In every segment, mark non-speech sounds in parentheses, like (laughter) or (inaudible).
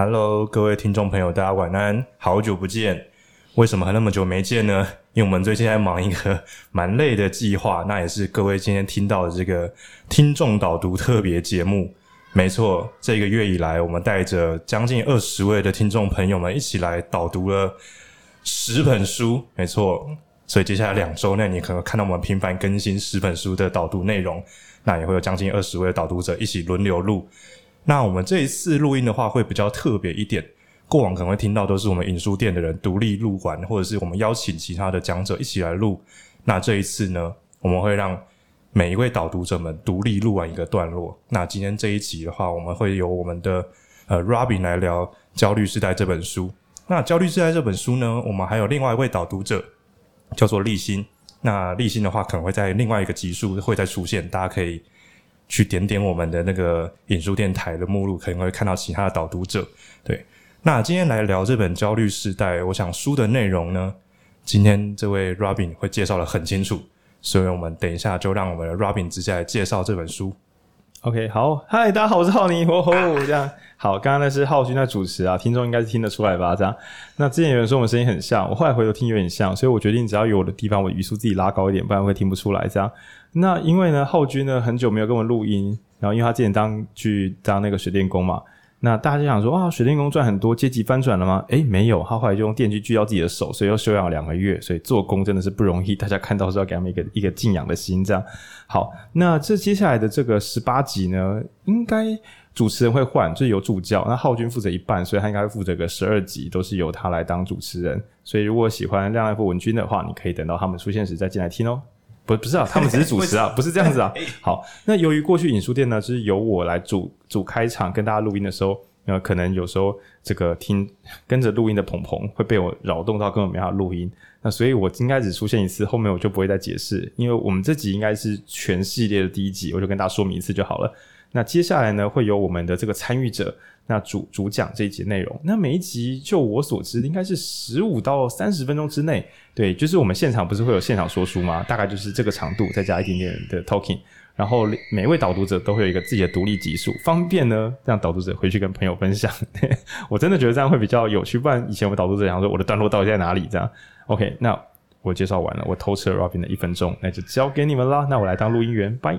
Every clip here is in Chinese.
Hello，各位听众朋友，大家晚安，好久不见。为什么还那么久没见呢？因为我们最近在忙一个蛮累的计划，(laughs) 那也是各位今天听到的这个听众导读特别节目。没错，这个月以来，我们带着将近二十位的听众朋友们一起来导读了十本书。没错，所以接下来两周内，你可能看到我们频繁更新十本书的导读内容。那也会有将近二十位的导读者一起轮流录。那我们这一次录音的话，会比较特别一点。过往可能会听到都是我们影书店的人独立录完，或者是我们邀请其他的讲者一起来录。那这一次呢，我们会让每一位导读者们独立录完一个段落。那今天这一集的话，我们会由我们的呃 Robin 来聊《焦虑世代》这本书。那《焦虑世代》这本书呢，我们还有另外一位导读者叫做立新。那立新的话，可能会在另外一个集数会再出现，大家可以去点点我们的那个引书电台的目录，可能会看到其他的导读者。对。那今天来聊这本《焦虑时代》，我想书的内容呢，今天这位 Robin 会介绍的很清楚，所以我们等一下就让我们的 Robin 直接来介绍这本书。OK，好，嗨，大家好，我是浩尼，哦吼，这样好。刚刚那是浩君在主持啊，听众应该是听得出来吧？这样，那之前有人说我们声音很像，我后来回头听有点像，所以我决定只要有我的地方，我语速自己拉高一点，不然会听不出来。这样，那因为呢，浩君呢很久没有跟我录音，然后因为他之前当去当那个水电工嘛。那大家想说啊，水电工赚很多，阶级翻转了吗？诶，没有，他后来就用电锯锯掉自己的手，所以又休养两个月。所以做工真的是不容易，大家看到是要给他们一个一个敬仰的心。这样好，那这接下来的这个十八集呢，应该主持人会换，就是有助教，那浩君负责一半，所以他应该会负责个十二集，都是由他来当主持人。所以如果喜欢亮亮或文君的话，你可以等到他们出现时再进来听哦。不，不是啊，(laughs) 他们只是主持啊，不是这样子啊。(laughs) 好，那由于过去影书店呢，就是由我来主主开场跟大家录音的时候，呃可能有时候这个听跟着录音的鹏鹏会被我扰动到，根本没法录音。那所以我应该只出现一次，后面我就不会再解释，因为我们这集应该是全系列的第一集，我就跟大家说明一次就好了。那接下来呢，会由我们的这个参与者。那主主讲这一集内容，那每一集就我所知，应该是十五到三十分钟之内。对，就是我们现场不是会有现场说书吗？大概就是这个长度，再加一点点的 talking。然后每位导读者都会有一个自己的独立集数，方便呢让导读者回去跟朋友分享。(laughs) 我真的觉得这样会比较有趣，不然以前我们导读者想说我的段落到底在哪里？这样，OK，那我介绍完了，我偷吃了 Robin 的一分钟，那就交给你们啦。那我来当录音员，拜。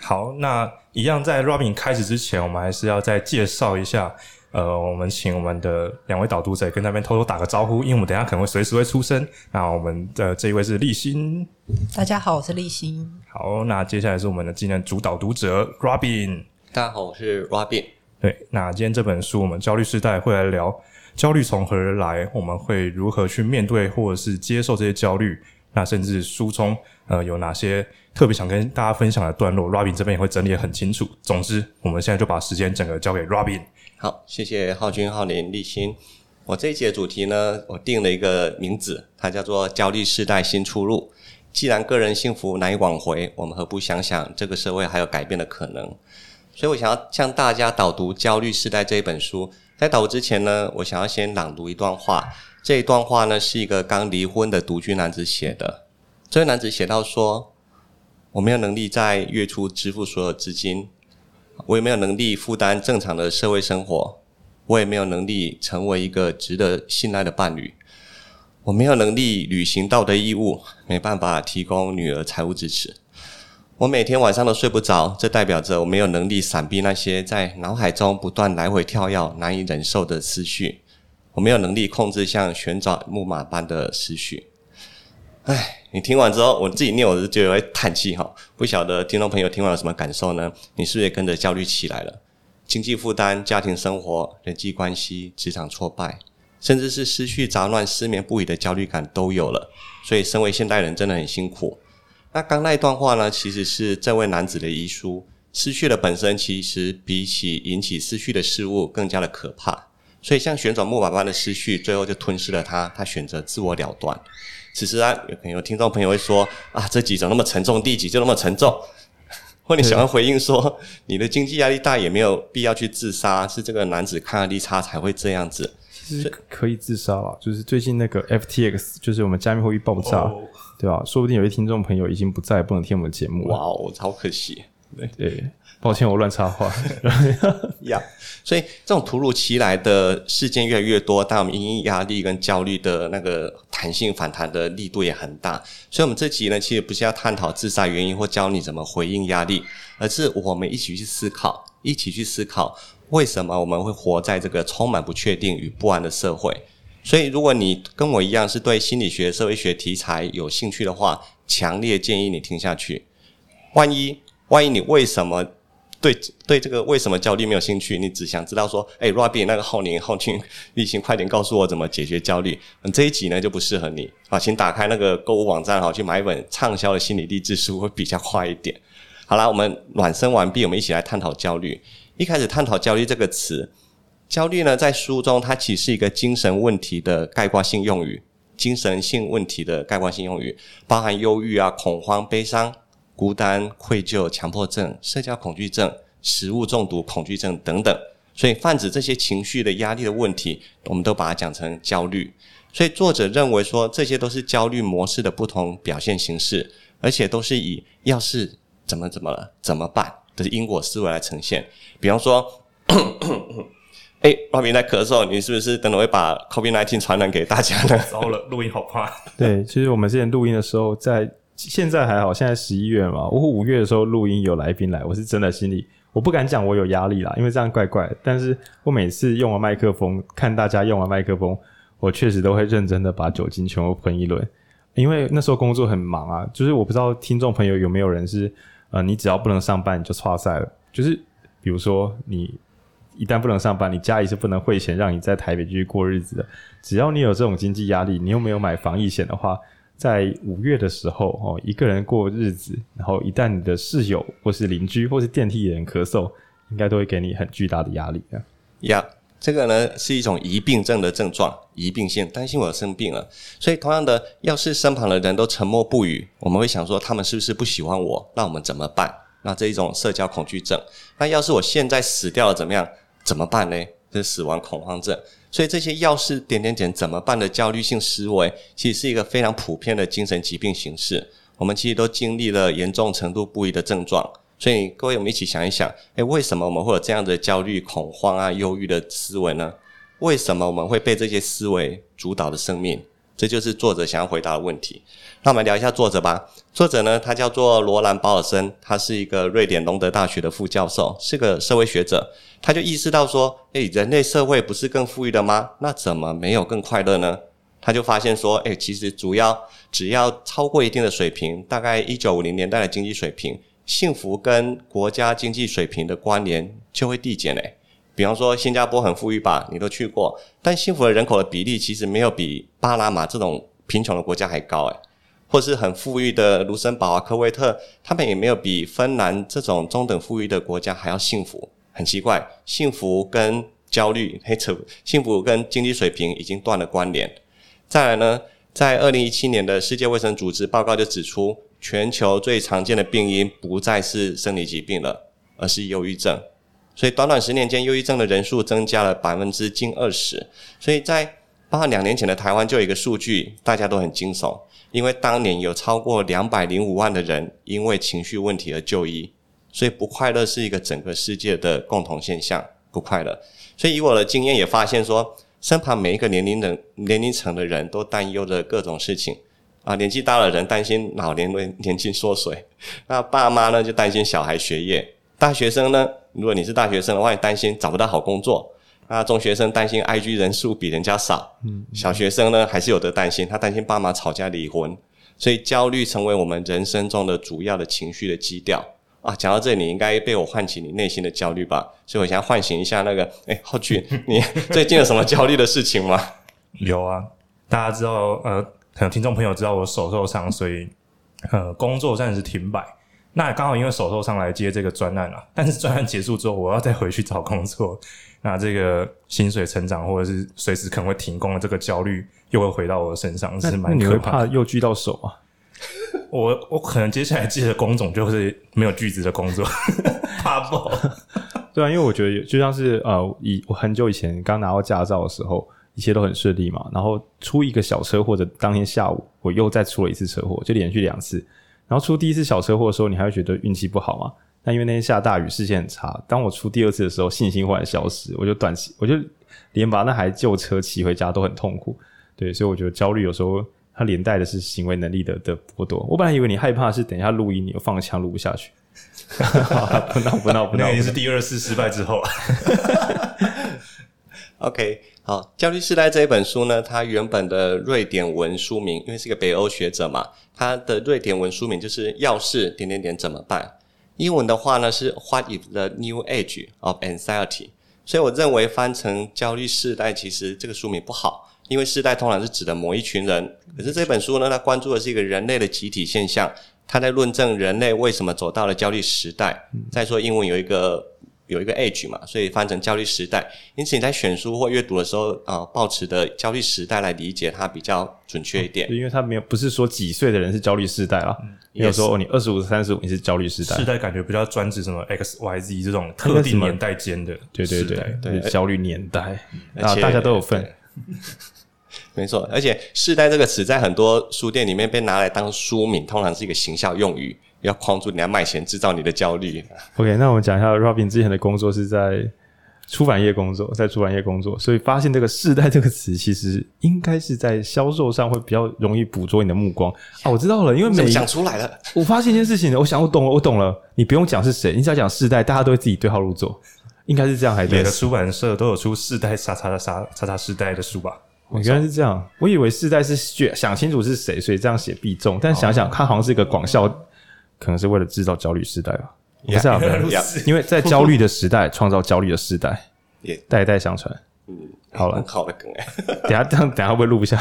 好，那一样在 Robin 开始之前，我们还是要再介绍一下。呃，我们请我们的两位导读者跟那边偷偷打个招呼，因为我们等一下可能会随时会出声。那我们的这一位是立新，大家好，我是立新。好，那接下来是我们的今天主导读者 Robin，大家好，我是 Robin。对，那今天这本书我们焦虑时代会来聊焦虑从何而来，我们会如何去面对或者是接受这些焦虑。那甚至书中呃有哪些特别想跟大家分享的段落，Robin 这边也会整理得很清楚。总之，我们现在就把时间整个交给 Robin。好，谢谢浩君、浩林、立新。我这一节主题呢，我定了一个名字，它叫做“焦虑世代新出路”。既然个人幸福难以挽回，我们何不想想这个社会还有改变的可能？所以我想要向大家导读《焦虑世代》这一本书。在导读之前呢，我想要先朗读一段话。这一段话呢，是一个刚离婚的独居男子写的。这位男子写到说：“我没有能力在月初支付所有资金，我也没有能力负担正常的社会生活，我也没有能力成为一个值得信赖的伴侣，我没有能力履行道德义务，没办法提供女儿财务支持。我每天晚上都睡不着，这代表着我没有能力闪避那些在脑海中不断来回跳跃、难以忍受的思绪。”我没有能力控制像旋转木马般的思绪。唉，你听完之后，我自己念我是觉得会叹气哈。不晓得听众朋友听完有什么感受呢？你是不是也跟着焦虑起来了？经济负担、家庭生活、人际关系、职场挫败，甚至是思绪杂乱、失眠不已的焦虑感都有了。所以，身为现代人真的很辛苦。那刚那一段话呢，其实是这位男子的遗书。失去的本身，其实比起引起失去的事物更加的可怕。所以，像旋转木马般的思绪，最后就吞噬了他。他选择自我了断。此时啊，有朋友听众朋友会说：“啊，这几种那么沉重？第几就那么沉重？” (laughs) 或你想要回应说：“你的经济压力大，也没有必要去自杀。是这个男子抗压力差才会这样子。”其实可以自杀了，就是最近那个 FTX，就是我们加密货币爆炸，oh. 对吧？说不定有些听众朋友已经不在，不能听我们的节目了。哇哦，好可惜。对对，抱歉，我乱插话。呀，(laughs) yeah, 所以这种突如其来的事件越来越多，但我们因应压力跟焦虑的那个弹性反弹的力度也很大。所以，我们这集呢，其实不是要探讨自杀原因或教你怎么回应压力，而是我们一起去思考，一起去思考为什么我们会活在这个充满不确定与不安的社会。所以，如果你跟我一样是对心理学、社会学题材有兴趣的话，强烈建议你听下去。万一，万一你为什么对对这个为什么焦虑没有兴趣？你只想知道说，哎，Robin 那个浩宁、浩君、立新，快点告诉我怎么解决焦虑。嗯，这一集呢就不适合你啊，请打开那个购物网站哈，去买一本畅销的心理励志书会比较快一点。好啦，我们暖身完毕，我们一起来探讨焦虑。一开始探讨焦虑这个词，焦虑呢在书中它其实是一个精神问题的概括性用语，精神性问题的概括性用语，包含忧郁啊、恐慌、悲伤。孤单、愧疚、强迫症、社交恐惧症、食物中毒恐惧症等等，所以泛指这些情绪的压力的问题，我们都把它讲成焦虑。所以作者认为说，这些都是焦虑模式的不同表现形式，而且都是以“要是怎么怎么了，怎么办”的因果思维来呈现。比方说，(coughs) 哎，外面在咳嗽，你是不是等等会把 COVID-19 传染给大家呢？(laughs) 糟了，录音好怕。对，其实我们之前录音的时候在。现在还好，现在十一月嘛。我五月的时候录音有来宾来，我是真的心里我不敢讲我有压力啦，因为这样怪怪的。但是我每次用完麦克风，看大家用完麦克风，我确实都会认真的把酒精全部喷一轮，因为那时候工作很忙啊。就是我不知道听众朋友有没有人是呃，你只要不能上班你就差赛了。就是比如说你一旦不能上班，你家里是不能汇钱让你在台北继续过日子的。只要你有这种经济压力，你又没有买防疫险的话。在五月的时候，哦，一个人过日子，然后一旦你的室友或是邻居或是电梯的人咳嗽，应该都会给你很巨大的压力啊。呀，这个呢是一种疑病症的症状，疑病性，担心我生病了。所以同样的，要是身旁的人都沉默不语，我们会想说他们是不是不喜欢我？那我们怎么办？那这一种社交恐惧症。那要是我现在死掉了，怎么样？怎么办呢？这是死亡恐慌症。所以这些要是点点点怎么办的焦虑性思维，其实是一个非常普遍的精神疾病形式。我们其实都经历了严重程度不一的症状。所以各位，我们一起想一想，诶，为什么我们会有这样的焦虑、恐慌啊、忧郁的思维呢？为什么我们会被这些思维主导的生命？这就是作者想要回答的问题。那我们聊一下作者吧。作者呢，他叫做罗兰·鲍尔森，他是一个瑞典隆德大学的副教授，是个社会学者。他就意识到说，诶，人类社会不是更富裕的吗？那怎么没有更快乐呢？他就发现说，诶，其实主要只要超过一定的水平，大概一九五零年代的经济水平，幸福跟国家经济水平的关联就会递减诶。比方说，新加坡很富裕吧，你都去过，但幸福的人口的比例其实没有比巴拿马这种贫穷的国家还高诶，或是很富裕的卢森堡啊、科威特，他们也没有比芬兰这种中等富裕的国家还要幸福。很奇怪，幸福跟焦虑，黑扯，幸福跟经济水平已经断了关联。再来呢，在二零一七年的世界卫生组织报告就指出，全球最常见的病因不再是生理疾病了，而是忧郁症。所以短短十年间，忧郁症的人数增加了百分之近二十。所以在包括两年前的台湾就有一个数据，大家都很惊悚，因为当年有超过两百零五万的人因为情绪问题而就医。所以不快乐是一个整个世界的共同现象，不快乐。所以以我的经验也发现说，身旁每一个年龄的年龄层的人都担忧着各种事情啊，年纪大的人担心老年人年轻缩水，那爸妈呢就担心小孩学业，大学生呢。如果你是大学生的话，你担心找不到好工作；那中学生担心 IG 人数比人家少；嗯，小学生呢还是有的担心，他担心爸妈吵架离婚。所以焦虑成为我们人生中的主要的情绪的基调啊。讲到这里，你应该被我唤起你内心的焦虑吧？所以我想要唤醒一下那个，哎，浩俊，你 (laughs) 最近有什么焦虑的事情吗？有啊，大家知道，呃，可能听众朋友知道我手受伤，所以呃，工作暂时停摆。那刚好因为手受伤来接这个专案啊，但是专案结束之后，我要再回去找工作，那这个薪水成长或者是随时可能会停工的这个焦虑又会回到我的身上，是蛮可怕的。你会怕又锯到手啊？我我可能接下来接的工种就是没有锯子的工作，(laughs) 怕爆。对啊，因为我觉得就像是呃，以我很久以前刚拿到驾照的时候，一切都很顺利嘛，然后出一个小车祸的当天下午，我又再出了一次车祸，就连续两次。然后出第一次小车祸的时候，你还会觉得运气不好吗？那因为那天下大雨，视线很差。当我出第二次的时候，信心忽然消失，我就短期，我就连把那台旧车骑回家都很痛苦。对，所以我觉得焦虑有时候它连带的是行为能力的的剥夺。我本来以为你害怕是等一下录音你又放枪录不下去。(laughs) 不闹不闹不闹，那已经是第二次失败之后。(laughs) (laughs) OK，好，焦虑世代这一本书呢，它原本的瑞典文书名，因为是一个北欧学者嘛，它的瑞典文书名就是要是点点点怎么办？英文的话呢是 What if the new age of anxiety？所以我认为翻成焦虑世代，其实这个书名不好，因为世代通常是指的某一群人，可是这本书呢，它关注的是一个人类的集体现象，它在论证人类为什么走到了焦虑时代。再说英文有一个。有一个 age 嘛，所以翻成焦虑时代。因此你在选书或阅读的时候，呃，抱持的焦虑时代来理解它比较准确一点。因为它没有不是说几岁的人是焦虑时代啊，没有说你二十五、三十五你是焦虑时代。时代感觉比较专指什么 X、Y、Z 这种特定年代间的，对对对对，焦虑年代啊，大家都有份。没错，而且“世代”这个词在很多书店里面被拿来当书名，通常是一个行销用语。要框住你要卖钱，制造你的焦虑。OK，那我们讲一下 Robin 之前的工作是在出版业工作，在出版业工作，所以发现这个“世代”这个词，其实应该是在销售上会比较容易捕捉你的目光啊。我知道了，因为每讲出来了，我发现一件事情，我想我懂了，我懂了。你不用讲是谁，你只要讲“世代”，大家都会自己对号入座，应该是这样。还每个出版社都有出“世代啥啥啥啥啥世代”的书吧？我原来是这样，我以为“世代”是想清楚是谁，所以这样写必中。但想想，它好像是一个广效。可能是为了制造焦虑时代吧不是啊 (laughs) 因为在焦虑的时代创造焦虑的时代，代代相传。嗯，好了，好的梗 (laughs) 哎，等下这样，等下会录不下？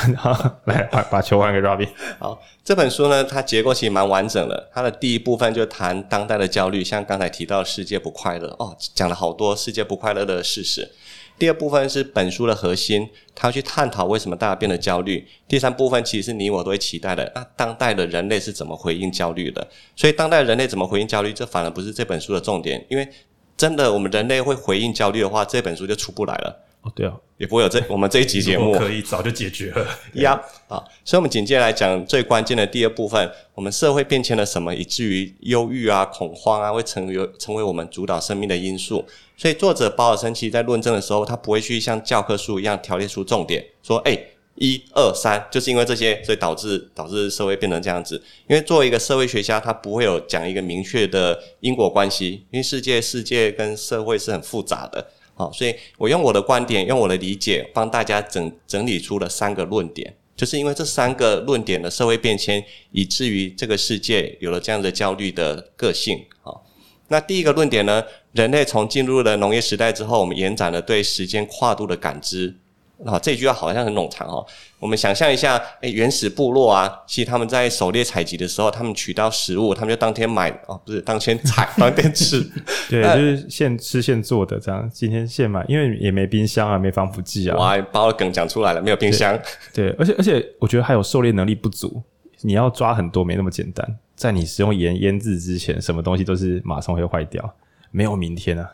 来，把把球还给 Robin。好，这本书呢，它结构其实蛮完整的。它的第一部分就谈当代的焦虑，像刚才提到世界不快乐哦，讲了好多世界不快乐的事实。第二部分是本书的核心，他要去探讨为什么大家变得焦虑。第三部分其实是你我都会期待的，那当代的人类是怎么回应焦虑的？所以当代人类怎么回应焦虑，这反而不是这本书的重点，因为真的我们人类会回应焦虑的话，这本书就出不来了。哦，对啊，也不会有这我们这一集节目可以早就解决了呀。(laughs) 啊，所以我们紧接着来讲最关键的第二部分，我们社会变迁了什么，以至于忧郁啊、恐慌啊会成为成为我们主导生命的因素。所以作者保尔森其实在论证的时候，他不会去像教科书一样条列出重点，说哎，一二三，就是因为这些，所以导致导致社会变成这样子。因为作为一个社会学家，他不会有讲一个明确的因果关系，因为世界世界跟社会是很复杂的。好，所以我用我的观点，用我的理解，帮大家整整理出了三个论点，就是因为这三个论点的社会变迁，以至于这个世界有了这样的焦虑的个性。好，那第一个论点呢，人类从进入了农业时代之后，我们延展了对时间跨度的感知。啊，这句话好像很冗长哦。我们想象一下，诶，原始部落啊，其实他们在狩猎采集的时候，他们取到食物，他们就当天买哦，不是当天采，当天吃。(laughs) 对，就是现吃现做的这样。今天现买，因为也没冰箱啊，没防腐剂啊。哇，把我的梗讲出来了，没有冰箱。对，对，而且而且，我觉得还有狩猎能力不足，你要抓很多没那么简单。在你使用盐腌制之前，什么东西都是马上会坏掉，没有明天啊。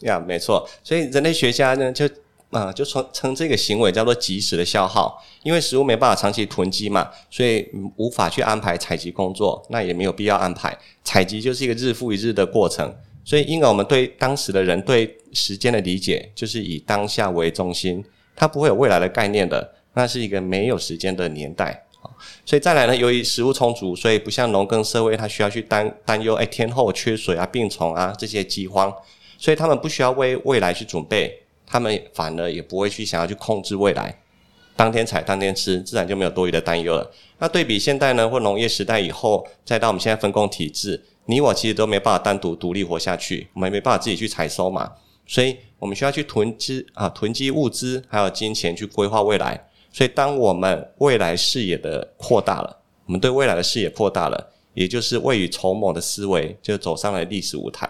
呀，没错。所以人类学家呢，就。啊、就称称这个行为叫做即时的消耗，因为食物没办法长期囤积嘛，所以无法去安排采集工作，那也没有必要安排。采集就是一个日复一日的过程，所以因而我们对当时的人对时间的理解就是以当下为中心，它不会有未来的概念的，那是一个没有时间的年代。所以再来呢，由于食物充足，所以不像农耕社会，它需要去担担忧哎天候缺水啊、病虫啊这些饥荒，所以他们不需要为未来去准备。他们反而也不会去想要去控制未来，当天采当天吃，自然就没有多余的担忧了。那对比现代呢，或农业时代以后，再到我们现在分工体制，你我其实都没办法单独独立活下去，我们没办法自己去采收嘛，所以我们需要去囤积啊，囤积物资，还有金钱去规划未来。所以当我们未来视野的扩大了，我们对未来的视野扩大了，也就是未雨绸缪的思维就走上了历史舞台。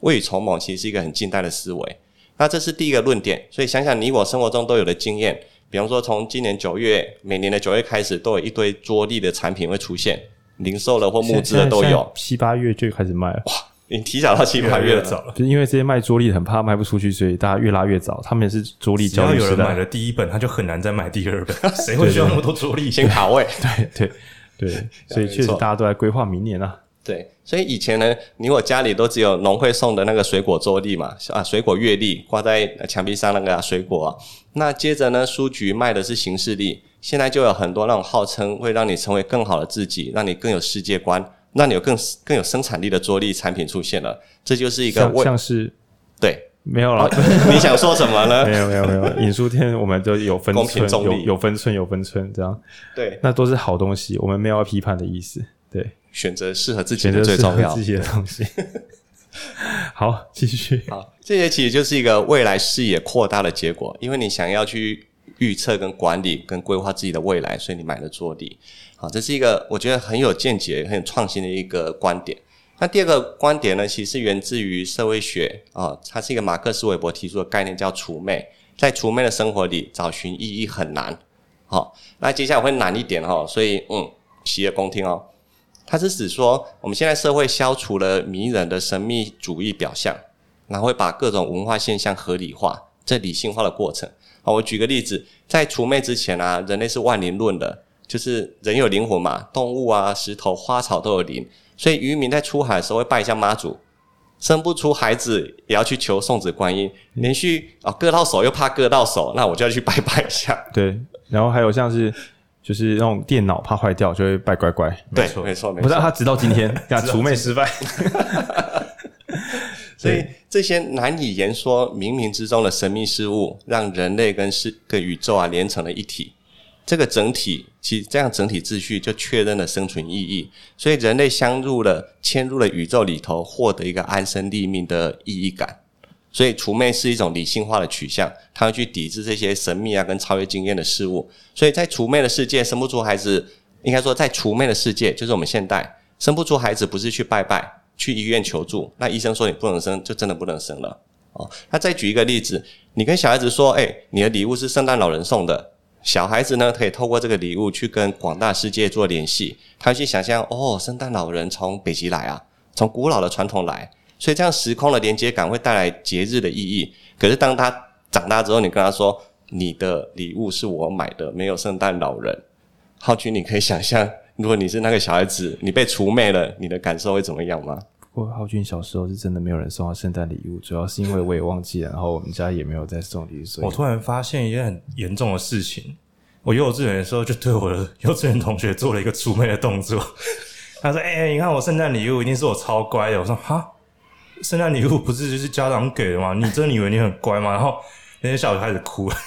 未雨绸缪其实是一个很近代的思维。那这是第一个论点，所以想想你我生活中都有的经验，比方说从今年九月，每年的九月开始，都有一堆桌立的产品会出现，零售的或募资的都有，七八月就开始卖了。哇，你提早到七八月了，早了，就是因为这些卖桌历的很怕卖不出去，所以大家越拉越早。他们也是桌历焦虑时代，只要有人买了第一本，他就很难再买第二本，(laughs) 谁会需要那么多桌历？先卡位，对对 (laughs) 对，所以确实大家都在规划明年啊。对，所以以前呢，你我家里都只有农会送的那个水果周历嘛，啊，水果月历挂在墙壁上那个、啊、水果、啊。那接着呢，书局卖的是行事历，现在就有很多那种号称会让你成为更好的自己，让你更有世界观，让你有更更有生产力的桌历产品出现了。这就是一个像，像是对。没有了，哦，(laughs) 你想说什么呢？没有没有没有，影 (laughs) 书天我们都有分寸，有有分寸有分寸，这样对，那都是好东西，我们没有要批判的意思。对，选择适合自己的最重要，自己的东西。(laughs) 好，继续。好，这些其实就是一个未来视野扩大的结果，因为你想要去预测、跟管理、跟规划自己的未来，所以你买了桌底。好，这是一个我觉得很有见解、很有创新的一个观点。那第二个观点呢，其实源自于社会学啊、哦，它是一个马克思韦伯提出的概念，叫除魅。在除魅的生活里找寻意义很难。好、哦，那接下来会难一点哈、哦，所以嗯，洗耳恭听哦。它是指说，我们现在社会消除了迷人的神秘主义表象，然后会把各种文化现象合理化，这理性化的过程。好，我举个例子，在除魅之前啊，人类是万灵论的，就是人有灵魂嘛，动物啊、石头、花草都有灵。所以渔民在出海的时候会拜一下妈祖，生不出孩子也要去求送子观音，连续啊、割到手又怕割到手，那我就要去拜拜一下。对，然后还有像是就是那种电脑怕坏掉就会拜乖乖。对，没错没错。不是他直到今天 (laughs) 这样除魅失败。(laughs) 所以这些难以言说冥冥之中的神秘事物，让人类跟世跟宇宙啊连成了一体。这个整体，其实这样整体秩序就确认了生存意义，所以人类相入了、迁入了宇宙里头，获得一个安身立命的意义感。所以除魅是一种理性化的取向，他会去抵制这些神秘啊跟超越经验的事物。所以在除魅的世界，生不出孩子，应该说在除魅的世界，就是我们现代生不出孩子，不是去拜拜、去医院求助，那医生说你不能生，就真的不能生了。哦，那再举一个例子，你跟小孩子说，诶，你的礼物是圣诞老人送的。小孩子呢，可以透过这个礼物去跟广大世界做联系，他去想象哦，圣诞老人从北极来啊，从古老的传统来，所以这样时空的连接感会带来节日的意义。可是当他长大之后，你跟他说你的礼物是我买的，没有圣诞老人，浩君，你可以想象，如果你是那个小孩子，你被除魅了，你的感受会怎么样吗？不过浩君小时候是真的没有人送他圣诞礼物，主要是因为我也忘记了，然后我们家也没有在送礼物。所以我突然发现一件很严重的事情，我幼稚园的时候就对我的幼稚园同学做了一个除魅的动作。他说：“哎、欸，你看我圣诞礼物一定是我超乖的。”我说：“哈，圣诞礼物不是就是家长给的吗？(laughs) 你真的以为你很乖吗？”然后那些小孩开始哭了。(laughs)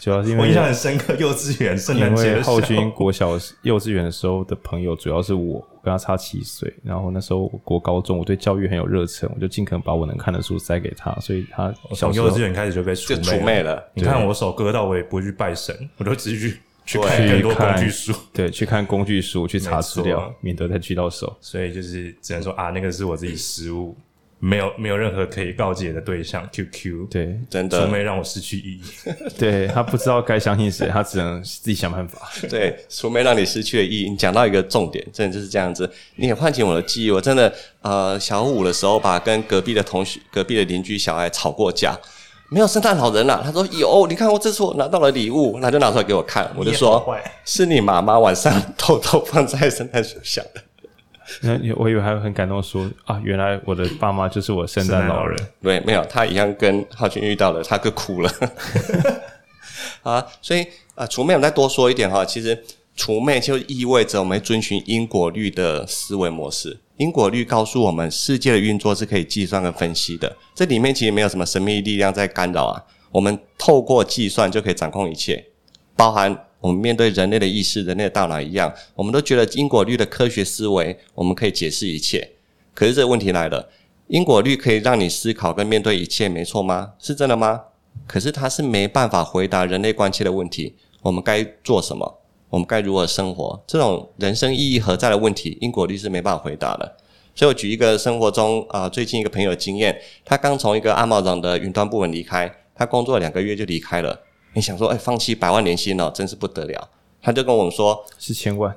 主要是因为我印象很深刻，幼稚园圣诞节，因为浩君国小幼稚园的时候的朋友主要是我，我跟他差七岁，然后那时候我国高中，我对教育很有热忱，我就尽可能把我能看的书塞给他，所以他从幼稚园开始就被除魅了。你看我手割到，我也不会去拜神，我就直接去去看更多工具书，对，去看工具书，去查资料，免得再锯到手。所以就是只能说啊，那个是我自己失误。没有没有任何可以告解的对象，QQ 对，真的，除魅让我失去意义。(laughs) 对，他不知道该相信谁，他只能自己想办法。对，除魅让你失去了意义。你讲到一个重点，真的就是这样子。你也唤醒我的记忆，我真的呃，小五的时候吧，跟隔壁的同学、隔壁的邻居小孩吵过架。没有圣诞老人啦，他说有，你看我这次我拿到了礼物，他就拿出来给我看，我就说是你妈妈晚上偷偷放在圣诞树下的。(laughs) 那我以为还会很感动说，啊，原来我的爸妈就是我圣诞老人。对，没有，他一样跟浩君遇到了，他就哭了。(laughs) 啊，所以啊，除魅我再多说一点哈，其实除魅就意味着我们遵循因果律的思维模式。因果律告诉我们，世界的运作是可以计算跟分析的，这里面其实没有什么神秘力量在干扰啊。我们透过计算就可以掌控一切，包含。我们面对人类的意识、人类的大脑一样，我们都觉得因果律的科学思维，我们可以解释一切。可是这个问题来了，因果律可以让你思考跟面对一切，没错吗？是真的吗？可是它是没办法回答人类关切的问题：我们该做什么？我们该如何生活？这种人生意义何在的问题，因果律是没办法回答的。所以我举一个生活中啊、最近一个朋友的经验，他刚从一个阿茂长的云端部门离开，他工作两个月就离开了。你想说，哎、欸，放弃百万年薪哦，真是不得了。他就跟我们说是千万，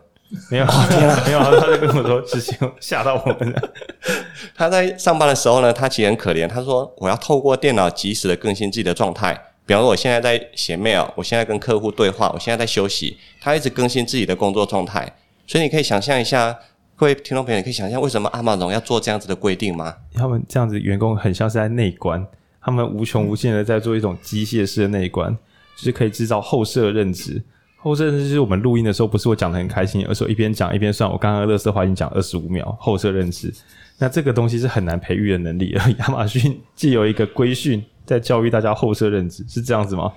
没有，(laughs) 天啊，没有，他就跟我说是千万，吓到我们了。(laughs) 他在上班的时候呢，他其实很可怜。他说，我要透过电脑及时的更新自己的状态。比方说，我现在在写 mail，我现在跟客户对话，我现在在休息，他一直更新自己的工作状态。所以你可以想象一下，各位听众朋友，你可以想象为什么阿玛龙要做这样子的规定吗？他们这样子员工很像是在内观，他们无穷无尽的在做一种机械式的内观，就是可以制造后设认知。后设认知就是我们录音的时候，不是我讲的很开心，而是我一边讲一边算。我刚刚乐色话已经讲二十五秒，后设认知。那这个东西是很难培育的能力，而亚马逊既有一个规训在教育大家后设认知，是这样子吗？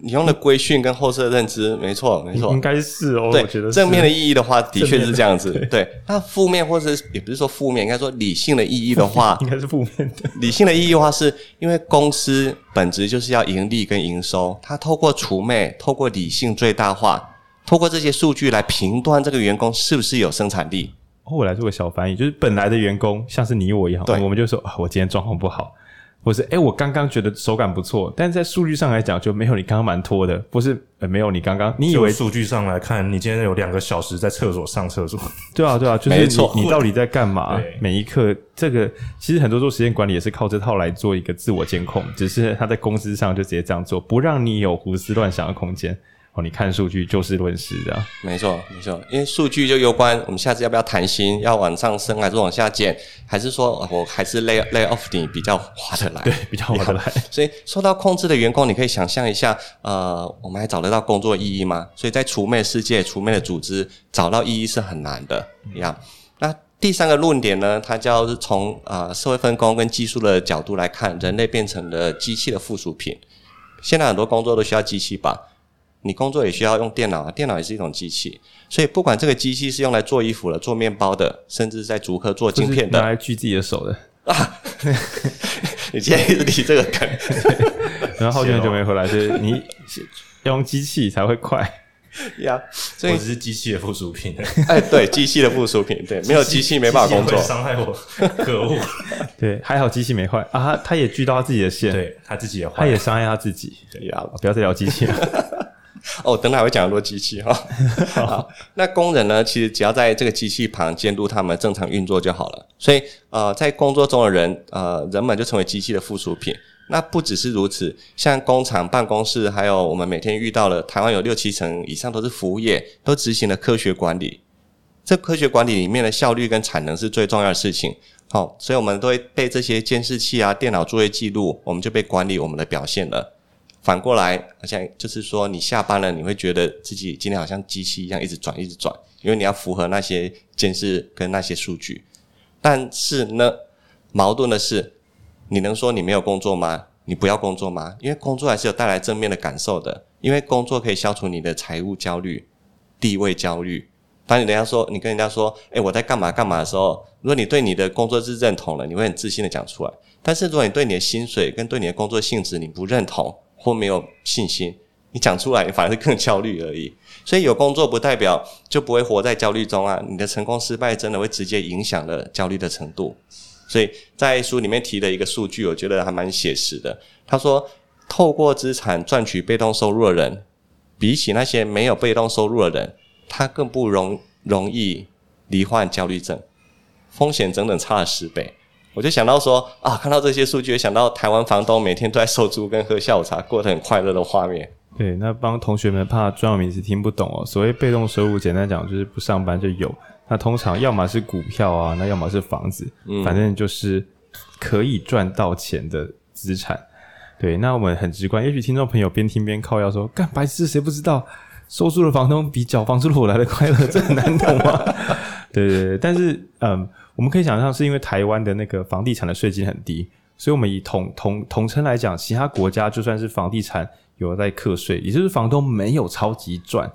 你用的规训跟后设认知，没错，没错，应该是哦。对，我觉得正面的意义的话，的确是这样子。对，对，那负面或者也不是说负面，应该说理性的意义的话，(laughs) 应该是负面的。理性的意义的话，是因为公司本质就是要盈利跟营收，它透过除魅，透过理性最大化，透过这些数据来评断这个员工是不是有生产力。我来做个小翻译，就是本来的员工像是你我一样，对，我们就说啊，我今天状况不好。不是，哎、欸，我刚刚觉得手感不错，但是在数据上来讲就没有你刚刚蛮拖的。不是，呃、欸，没有你刚刚，你以为数据上来看，你今天有两个小时在厕所上厕所？对啊，对啊，(laughs) 就是你，你到底在干嘛？每一刻，这个其实很多做时间管理也是靠这套来做一个自我监控，只是他在公司上就直接这样做，不让你有胡思乱想的空间。你看数据就事论事这样，没错没错，因为数据就攸关我们下次要不要谈薪，要往上升还是往下减，还是说我还是 lay lay off 你比较划得来？对，比较划得来。(laughs) 所以受到控制的员工，你可以想象一下，呃，我们还找得到工作意义吗？所以在除魅世界、除魅的组织找到意义是很难的。一样。那第三个论点呢，它叫是从呃社会分工跟技术的角度来看，人类变成了机器的附属品。现在很多工作都需要机器吧？你工作也需要用电脑啊，电脑也是一种机器，所以不管这个机器是用来做衣服的、做面包的，甚至在竹科做镜片的，拿来锯自己的手的啊！(laughs) 你今天一直提这个梗，(laughs) 然后好久很久没回来，就是你要用机器才会快呀。所以我只是机器的附属品。哎，对，机器的附属品，对，没有机器没办法工作，伤害我，可恶！(laughs) 对，还好机器没坏啊，他他也锯到他自己的线，对他自己也坏，他也伤害他自己。对呀，不要再聊机器了。(laughs) 哦，等会还会讲很多机器哈。(laughs) 好，那工人呢？其实只要在这个机器旁监督他们正常运作就好了。所以，呃，在工作中的人，呃，人们就成为机器的附属品。那不只是如此，像工厂、办公室，还有我们每天遇到的，台湾有六七成以上都是服务业，都执行了科学管理。这科学管理里面的效率跟产能是最重要的事情。好，所以我们都会被这些监视器啊、电脑作业记录，我们就被管理我们的表现了。反过来，好像就是说，你下班了，你会觉得自己今天好像机器一样，一直转，一直转，因为你要符合那些监视跟那些数据。但是呢，矛盾的是，你能说你没有工作吗？你不要工作吗？因为工作还是有带来正面的感受的，因为工作可以消除你的财务焦虑、地位焦虑。当你人家说，你跟人家说，诶，我在干嘛干嘛的时候，如果你对你的工作是认同了，你会很自信的讲出来。但是如果你对你的薪水跟对你的工作性质你不认同，或没有信心，你讲出来你反而是更焦虑而已。所以有工作不代表就不会活在焦虑中啊！你的成功失败真的会直接影响了焦虑的程度。所以在书里面提的一个数据，我觉得还蛮写实的。他说，透过资产赚取被动收入的人，比起那些没有被动收入的人，他更不容容易罹患焦虑症，风险整整差了十倍。我就想到说啊，看到这些数据，想到台湾房东每天都在收租跟喝下午茶，过得很快乐的画面。对，那帮同学们怕专有名词听不懂哦。所谓被动收入，简单讲就是不上班就有。那通常要么是股票啊，那要么是房子，嗯，反正就是可以赚到钱的资产。对，那我们很直观，也许听众朋友边听边靠腰说，干白痴，谁不知道收租的房东比缴房租的我来的快乐？这很难懂吗？(laughs) 对对对，但是嗯。我们可以想象，是因为台湾的那个房地产的税金很低，所以我们以统统统称来讲，其他国家就算是房地产有在课税，也就是房东没有超级赚，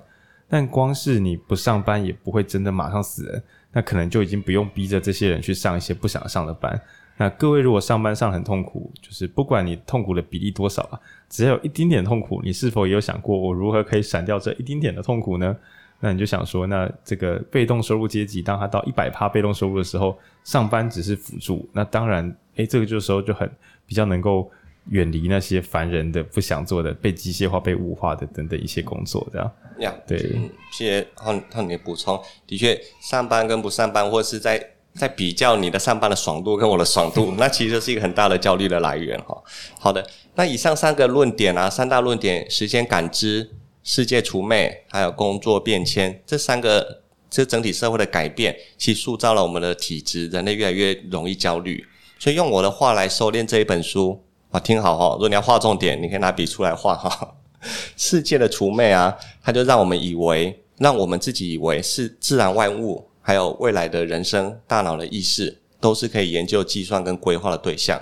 但光是你不上班也不会真的马上死人，那可能就已经不用逼着这些人去上一些不想上的班。那各位如果上班上很痛苦，就是不管你痛苦的比例多少啊，只要有一丁点痛苦，你是否也有想过我如何可以闪掉这一丁点的痛苦呢？那你就想说，那这个被动收入阶级，当他到一百趴被动收入的时候，上班只是辅助，那当然，诶、欸，这个就时候就很比较能够远离那些烦人的、不想做的、被机械化、被物化的等等一些工作，这样。呀，对，嗯、谢谢浩浩你的补充。的确，上班跟不上班，或是在在比较你的上班的爽度跟我的爽度，那其实是一个很大的焦虑的来源哈。好的，那以上三个论点啊，三大论点：时间感知。世界除魅，还有工作变迁，这三个这整体社会的改变，其实塑造了我们的体质，人类越来越容易焦虑。所以用我的话来收敛这一本书啊，听好哈，如果你要画重点，你可以拿笔出来画哈。(laughs) 世界的除魅啊，它就让我们以为，让我们自己以为是自然万物，还有未来的人生、大脑的意识，都是可以研究、计算跟规划的对象。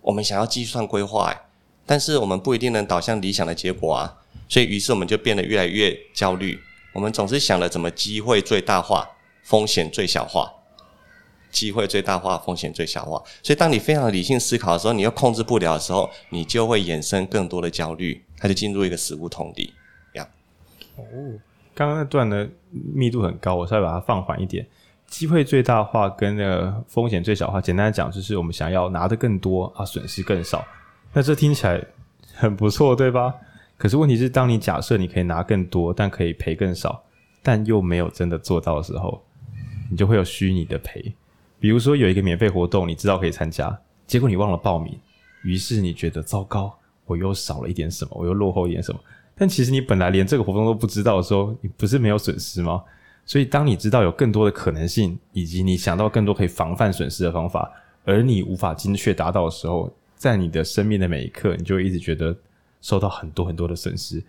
我们想要计算规划，但是我们不一定能导向理想的结果啊。所以，于是我们就变得越来越焦虑。我们总是想着怎么机会最大化，风险最小化。机会最大化，风险最小化。所以，当你非常理性思考的时候，你又控制不了的时候，你就会衍生更多的焦虑，它就进入一个死胡同里。呀，哦，刚刚那段的密度很高，我稍微把它放缓一点。机会最大化跟那个风险最小化，简单来讲，就是我们想要拿的更多啊，损失更少。那这听起来很不错，对吧？可是问题是，当你假设你可以拿更多，但可以赔更少，但又没有真的做到的时候，你就会有虚拟的赔。比如说有一个免费活动，你知道可以参加，结果你忘了报名，于是你觉得糟糕，我又少了一点什么，我又落后一点什么。但其实你本来连这个活动都不知道的时候，你不是没有损失吗？所以当你知道有更多的可能性，以及你想到更多可以防范损失的方法，而你无法精确达到的时候，在你的生命的每一刻，你就一直觉得受到很多很多的损失。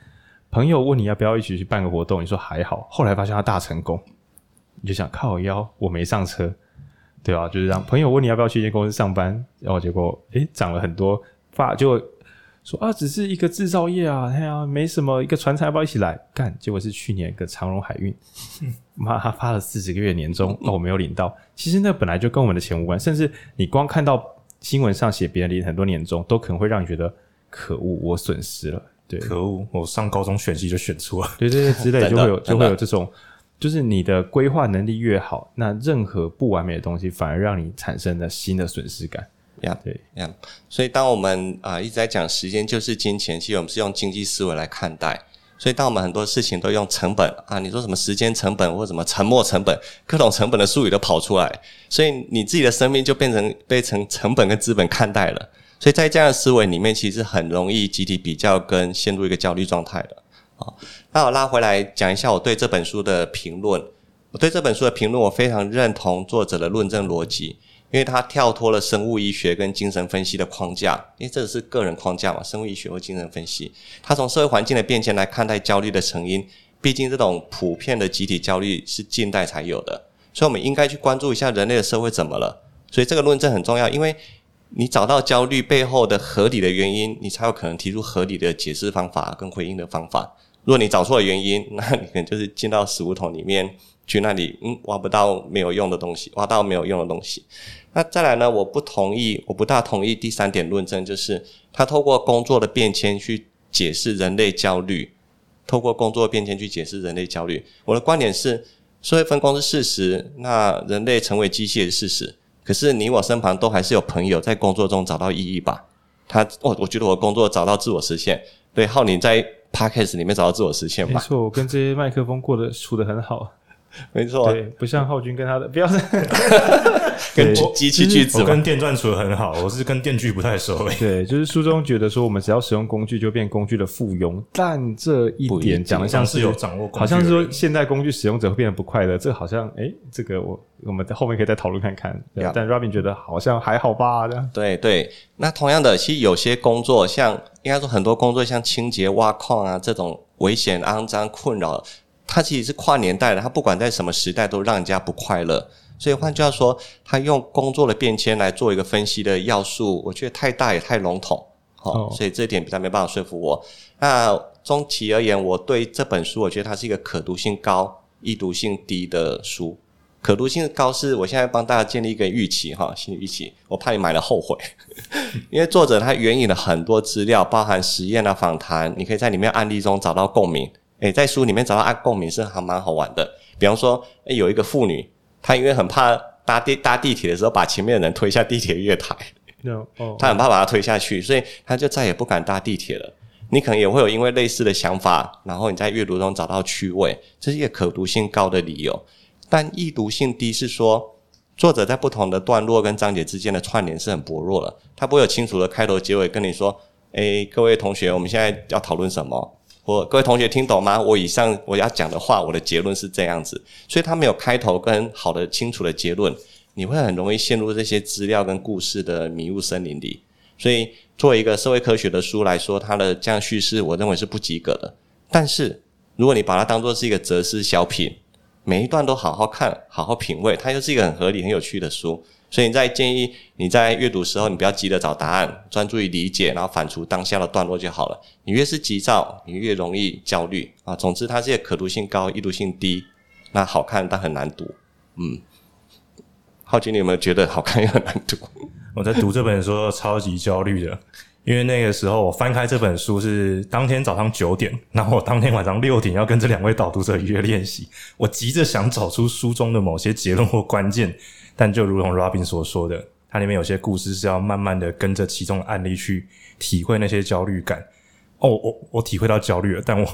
朋友问你要不要一起去办个活动，你说还好，后来发现他大成功，你就想靠腰，我没上车。对啊，就是这样。朋友问你要不要去一间公司上班，然后结果诶涨了很多，发就说啊，只是一个制造业啊，哎呀，没什么，一个传产要不要一起来干？结果是去年一个长荣海运，(laughs) 妈他发了四十个月年终，那我没有领到。其实那本来就跟我们的钱无关，甚至你光看到新闻上写别人领很多年终，都可能会让你觉得可恶，我损失了。对，可恶，我上高中选系就选错了，对对对，之类 (laughs) 就会有就会有这种。就是你的规划能力越好，那任何不完美的东西反而让你产生了新的损失感。呀，对呀。所以当我们啊、呃、一直在讲时间就是金钱，其实我们是用经济思维来看待。所以当我们很多事情都用成本啊，你说什么时间成本或什么沉没成本，各种成本的术语都跑出来，所以你自己的生命就变成被成成本跟资本看待了。所以在这样的思维里面，其实很容易集体比较跟陷入一个焦虑状态的。好，那我拉回来讲一下我对这本书的评论。我对这本书的评论，我非常认同作者的论证逻辑，因为他跳脱了生物医学跟精神分析的框架，因为这是个人框架嘛，生物医学或精神分析，他从社会环境的变迁来看待焦虑的成因。毕竟这种普遍的集体焦虑是近代才有的，所以我们应该去关注一下人类的社会怎么了。所以这个论证很重要，因为你找到焦虑背后的合理的原因，你才有可能提出合理的解释方法跟回应的方法。如果你找错了原因，那你可能就是进到死胡同里面去，那里嗯挖不到没有用的东西，挖到没有用的东西。那再来呢？我不同意，我不大同意第三点论证，就是他透过工作的变迁去解释人类焦虑，透过工作变迁去解释人类焦虑。我的观点是，社会分工是事实，那人类成为机械是事实。可是你我身旁都还是有朋友在工作中找到意义吧？他我，我觉得我工作找到自我实现。对，浩宁在。Podcast 里面找到自我实现嘛？没错，我跟这些麦克风过得处得很好。(laughs) 没错，对，不像浩君跟他的，不要 (laughs) 跟机器锯子，我跟电钻处得很好，我是跟电锯不太熟。对，就是书中觉得说，我们只要使用工具就变工具的附庸，但这一点讲的像是有掌握，好像是说现代工具使用者会变得不快乐。这好像，哎、欸，这个我我们在后面可以再讨论看看。对，但 Robin 觉得好像还好吧？这样。对对，那同样的，其实有些工作，像应该说很多工作，像清洁、挖矿啊这种危险、肮脏、困扰。它其实是跨年代的，它不管在什么时代都让人家不快乐。所以换句话说，他用工作的变迁来做一个分析的要素，我觉得太大也太笼统，好，所以这一点比较没办法说服我。那中期而言，我对这本书，我觉得它是一个可读性高、易读性低的书。可读性高是我现在帮大家建立一个预期哈，心理预期，我怕你买了后悔，(laughs) 因为作者他援引了很多资料，包含实验啊、访谈，你可以在里面案例中找到共鸣。诶，在书里面找到啊共鸣是还蛮好玩的。比方说，诶，有一个妇女，她因为很怕搭地搭地铁的时候把前面的人推下地铁月台，no, oh, (laughs) 她很怕把他推下去，所以她就再也不敢搭地铁了。你可能也会有因为类似的想法，然后你在阅读中找到趣味，这是一个可读性高的理由。但易读性低是说，作者在不同的段落跟章节之间的串联是很薄弱的，他不会有清楚的开头结尾跟你说，诶，各位同学，我们现在要讨论什么？我各位同学听懂吗？我以上我要讲的话，我的结论是这样子。所以他没有开头跟好的清楚的结论，你会很容易陷入这些资料跟故事的迷雾森林里。所以作为一个社会科学的书来说，它的这样叙事，我认为是不及格的。但是如果你把它当做是一个哲思小品，每一段都好好看，好好品味，它又是一个很合理、很有趣的书。所以，你在建议你在阅读时候，你不要急着找答案，专注于理解，然后反刍当下的段落就好了。你越是急躁，你越容易焦虑啊。总之，它这些可读性高、易读性低，那好看但很难读。嗯，浩君，你有没有觉得好看又很难读？我在读这本书超级焦虑的，因为那个时候我翻开这本书是当天早上九点，然后我当天晚上六点要跟这两位导读者约练习，我急着想找出书中的某些结论或关键。但就如同 Robin 所说的，它里面有些故事是要慢慢的跟着其中的案例去体会那些焦虑感。哦，我我体会到焦虑了，但我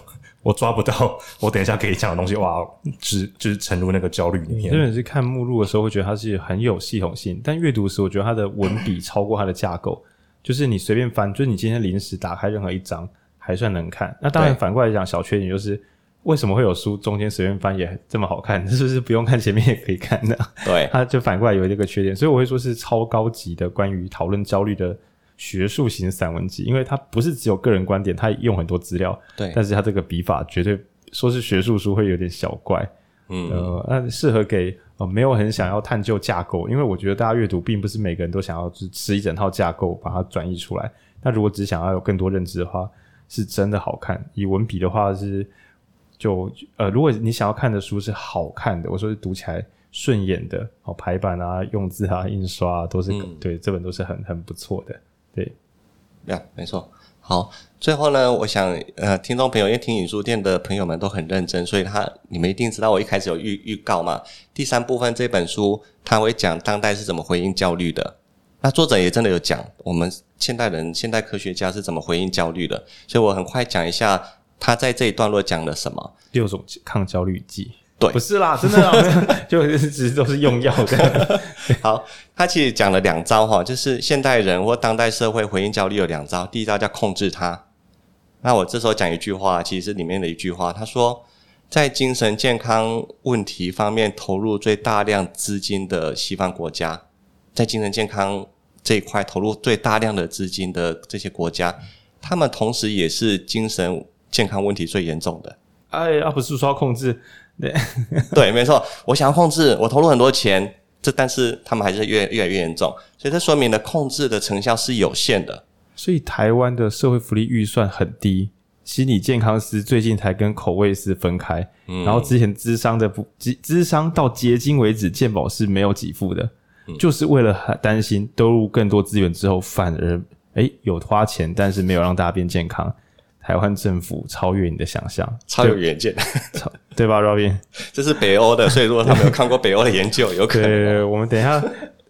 我抓不到我等一下可以讲的东西。哇，就是就是沉入那个焦虑里面。真的是看目录的时候会觉得它是很有系统性，但阅读时我觉得它的文笔超过它的架构，就是你随便翻，就是你今天临时打开任何一章还算能看。那当然反过来讲，小缺点就是。为什么会有书中间随便翻也这么好看？(laughs) 是不是不用看前面也可以看的？对，(laughs) 它就反过来有这个缺点，所以我会说是超高级的关于讨论焦虑的学术型散文集，因为它不是只有个人观点，它用很多资料。对，但是它这个笔法绝对说是学术书会有点小怪。嗯，呃，那适合给呃没有很想要探究架构，因为我觉得大家阅读并不是每个人都想要只吃一整套架构把它转译出来。那如果只想要有更多认知的话，是真的好看。以文笔的话是。就呃，如果你想要看的书是好看的，我说是读起来顺眼的，哦，排版啊、用字啊、印刷啊，都是、嗯、对，这本都是很很不错的，对，呀、没错。好，最后呢，我想呃，听众朋友，因为听影书店的朋友们都很认真，所以他你们一定知道，我一开始有预预告嘛。第三部分这本书，他会讲当代是怎么回应焦虑的。那作者也真的有讲，我们现代人、现代科学家是怎么回应焦虑的。所以我很快讲一下。他在这一段落讲了什么？六种抗焦虑剂？对，不是啦，真的啦，(laughs) 就只是都是用药的。(laughs) 好，他其实讲了两招哈，就是现代人或当代社会回应焦虑有两招。第一招叫控制它。那我这时候讲一句话，其实是里面的一句话，他说，在精神健康问题方面投入最大量资金的西方国家，在精神健康这一块投入最大量的资金的这些国家，他们同时也是精神。健康问题最严重的，哎，啊，不是说要控制，对，(laughs) 对，没错，我想要控制，我投入很多钱，这但是他们还是越越来越严重，所以这说明了控制的成效是有限的。所以台湾的社会福利预算很低，心理健康师最近才跟口味师分开，嗯，然后之前咨商的不咨商到结晶为止，健保是没有给付的，嗯，就是为了担心投入更多资源之后，反而哎有花钱，但是没有让大家变健康。台湾政府超越你的想象，超有远见，超对吧，Robin？(laughs) 这是北欧的，所以如果他没有看过北欧的研究，有可能。我们等一下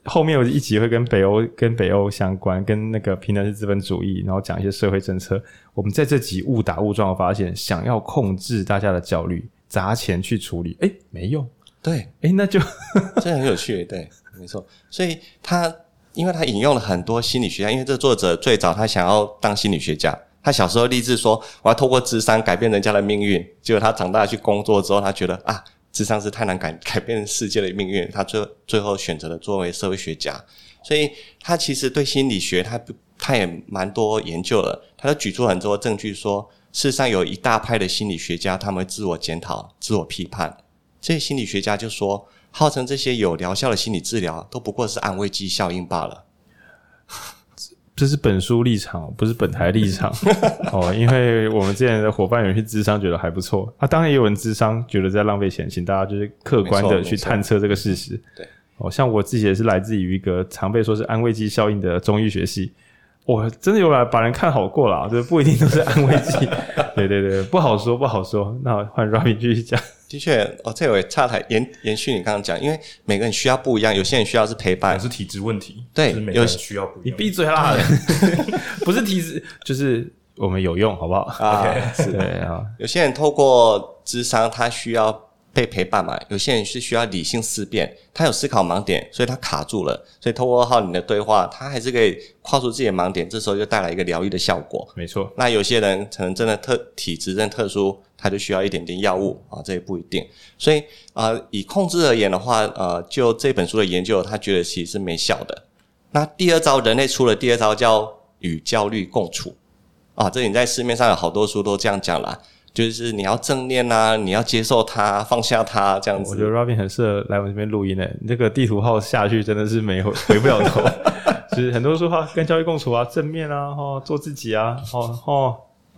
后面有一集会跟北欧跟北欧相关，跟那个平等式资本主义，然后讲一些社会政策。我们在这集误打误撞发现，想要控制大家的焦虑，砸钱去处理，哎，没用。对，哎，那就 (laughs) 这很有趣。对，没错。所以他，因为他引用了很多心理学家，因为这作者最早他想要当心理学家。他小时候立志说：“我要透过智商改变人家的命运。”结果他长大去工作之后，他觉得啊，智商是太难改改变世界的命运。他最最后选择了作为社会学家。所以他其实对心理学他他也蛮多研究了。他都举出很多证据说，世上有一大派的心理学家，他们会自我检讨、自我批判。这些心理学家就说，号称这些有疗效的心理治疗，都不过是安慰剂效应罢了。这是本书立场，不是本台立场 (laughs) 哦。因为我们之前的伙伴有人去咨商，觉得还不错啊。当然也有人智商，觉得在浪费钱，请大家就是客观的去探测这个事实。对，哦，像我自己也是来自于一个常被说是安慰剂效应的中医学系，我真的有来把人看好过了，这不一定都是安慰剂。(laughs) 对对对，不好说，不好说。那换 Robin 继续讲。的确，哦，这位差台延延续你刚刚讲，因为每个人需要不一样，有些人需要是陪伴，是体质问题，对，每个人需要不一样。你闭嘴啦！(laughs) 不是体质，就是我们有用，好不好？啊，是，(laughs) 的啊。有些人透过智商，他需要被陪伴嘛，有些人是需要理性思辨，他有思考盲点，所以他卡住了。所以透过浩你的对话，他还是可以跨出自己的盲点，这时候就带来一个疗愈的效果。没错。那有些人可能真的特体质真特殊，他就需要一点点药物啊，这也不一定。所以啊、呃，以控制而言的话，呃，就这本书的研究，他觉得其实是没效的。那第二招，人类出了第二招叫与焦虑共处啊，这你在市面上有好多书都这样讲啦。就是你要正念啊，你要接受它，放下它，这样子。我觉得 Robin 很适合来我们这边录音诶，那个地图号下去真的是没回回不了头。(laughs) 就是很多说话跟焦虑共处啊，正面啊，哦，做自己啊，哦哦，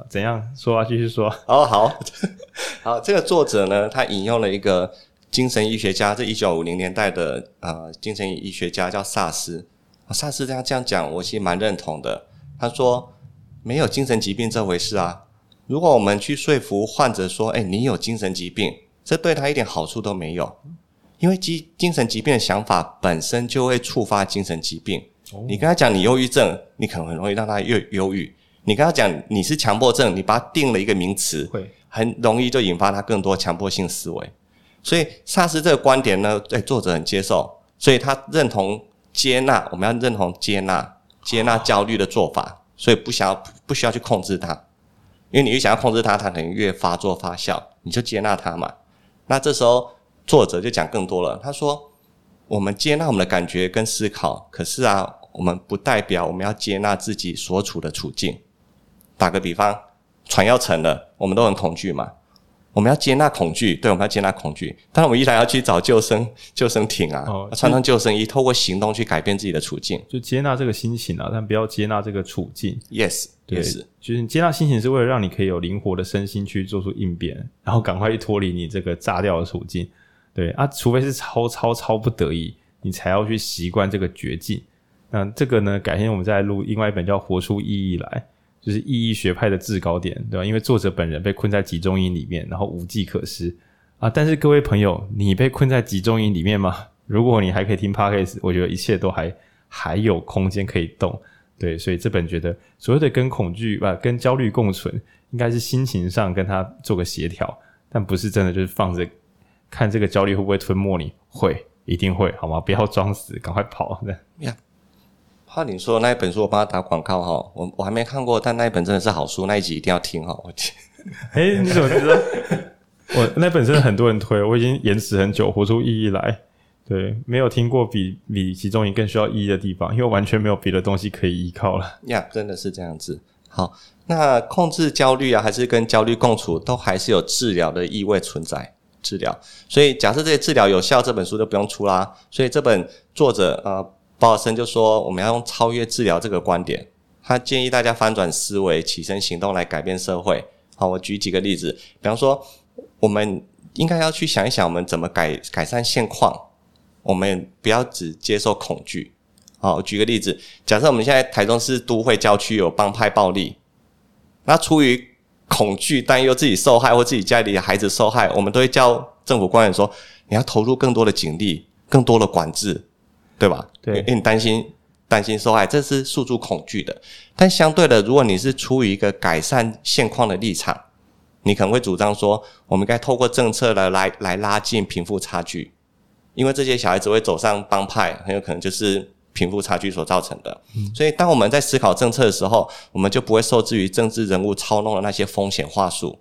怎样说啊？继续说。哦，好，(laughs) 好，这个作者呢，他引用了一个精神医学家，这一九五零年代的呃精神医学家叫萨斯。萨斯这样这样讲，我其实蛮认同的。他说没有精神疾病这回事啊。如果我们去说服患者说：“哎，你有精神疾病”，这对他一点好处都没有，因为精精神疾病的想法本身就会触发精神疾病。你跟他讲你忧郁症，你可能很容易让他越忧郁；你跟他讲你是强迫症，你把他定了一个名词，会很容易就引发他更多强迫性思维。所以萨斯这个观点呢，对作者很接受，所以他认同接纳，我们要认同接纳接纳焦虑的做法，所以不想要不需要去控制它。因为你越想要控制它，它可能越发作发酵，你就接纳它嘛。那这时候作者就讲更多了，他说：“我们接纳我们的感觉跟思考，可是啊，我们不代表我们要接纳自己所处的处境。打个比方，船要沉了，我们都很恐惧嘛。”我们要接纳恐惧，对，我们要接纳恐惧。但是我们依然要去找救生救生艇啊，哦、穿上救生衣，透过行动去改变自己的处境，就接纳这个心情啊，但不要接纳这个处境。Yes，对，yes. 就是接纳心情是为了让你可以有灵活的身心去做出应变，(laughs) 然后赶快去脱离你这个炸掉的处境。对啊，除非是超超超不得已，你才要去习惯这个绝境。那这个呢，改天我们再来录另外一本叫《活出意义来》。就是意义学派的制高点，对吧？因为作者本人被困在集中营里面，然后无计可施啊。但是各位朋友，你被困在集中营里面吗？(laughs) 如果你还可以听 Podcast，我觉得一切都还还有空间可以动。对，所以这本觉得所谓的跟恐惧吧、啊，跟焦虑共存，应该是心情上跟他做个协调，但不是真的就是放着看这个焦虑会不会吞没你，会，一定会，好吗？不要装死，赶快跑。(laughs) 对。呀浩林说那一本书，我帮他打广告哈。我我还没看过，但那一本真的是好书，那一集一定要听哈。我天，(laughs) 哎，你怎么知道？(laughs) 我那本真的很多人推，我已经延迟很久，活出意义来。对，没有听过比比集中营更需要意义的地方，因为完全没有别的东西可以依靠了。呀，真的是这样子。好，那控制焦虑啊，还是跟焦虑共处，都还是有治疗的意味存在。治疗，所以假设这些治疗有效，这本书就不用出啦。所以这本作者呃。鲍尔森就说：“我们要用超越治疗这个观点，他建议大家翻转思维，起身行动来改变社会。好，我举几个例子，比方说，我们应该要去想一想，我们怎么改改善现况。我们不要只接受恐惧。好，举个例子，假设我们现在台中市都会郊区有帮派暴力，那出于恐惧，担忧自己受害或自己家里的孩子受害，我们都会叫政府官员说：你要投入更多的警力，更多的管制。”对吧？对，因为你担心担心受害，这是诉诸恐惧的。但相对的，如果你是出于一个改善现况的立场，你可能会主张说，我们该透过政策来来来拉近贫富差距，因为这些小孩子会走上帮派，很有可能就是贫富差距所造成的。嗯。所以，当我们在思考政策的时候，我们就不会受制于政治人物操弄的那些风险话术。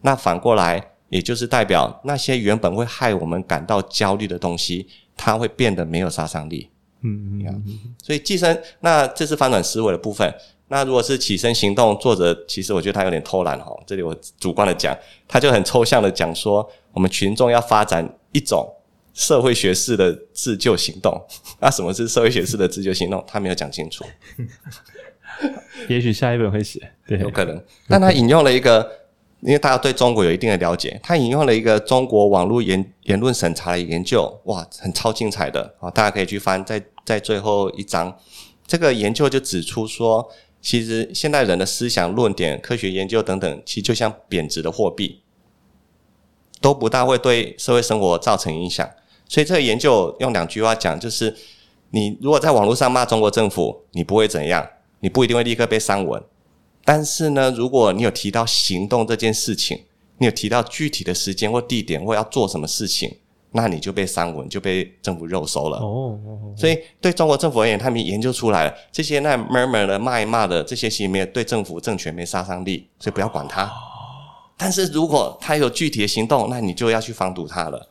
那反过来，也就是代表那些原本会害我们感到焦虑的东西。它会变得没有杀伤力，嗯嗯，所以寄生，那这是翻转思维的部分。那如果是起身行动，作者其实我觉得他有点偷懒哈。这里我主观的讲，他就很抽象的讲说，我们群众要发展一种社会学式的自救行动。(laughs) 那什么是社会学式的自救行动？他没有讲清楚。(laughs) 也许下一本会写，对，有可能。但他引用了一个。因为大家对中国有一定的了解，他引用了一个中国网络言言论审查的研究，哇，很超精彩的啊！大家可以去翻，在在最后一章，这个研究就指出说，其实现代人的思想论点、科学研究等等，其实就像贬值的货币，都不大会对社会生活造成影响。所以这个研究用两句话讲，就是你如果在网络上骂中国政府，你不会怎样，你不一定会立刻被删文。但是呢，如果你有提到行动这件事情，你有提到具体的时间或地点或要做什么事情，那你就被删文，就被政府肉收了。哦，所以对中国政府而言，他们研究出来了这些那 murmur 的骂一骂的这些行为对政府政权没杀伤力，所以不要管他。但是如果他有具体的行动，那你就要去防堵他了。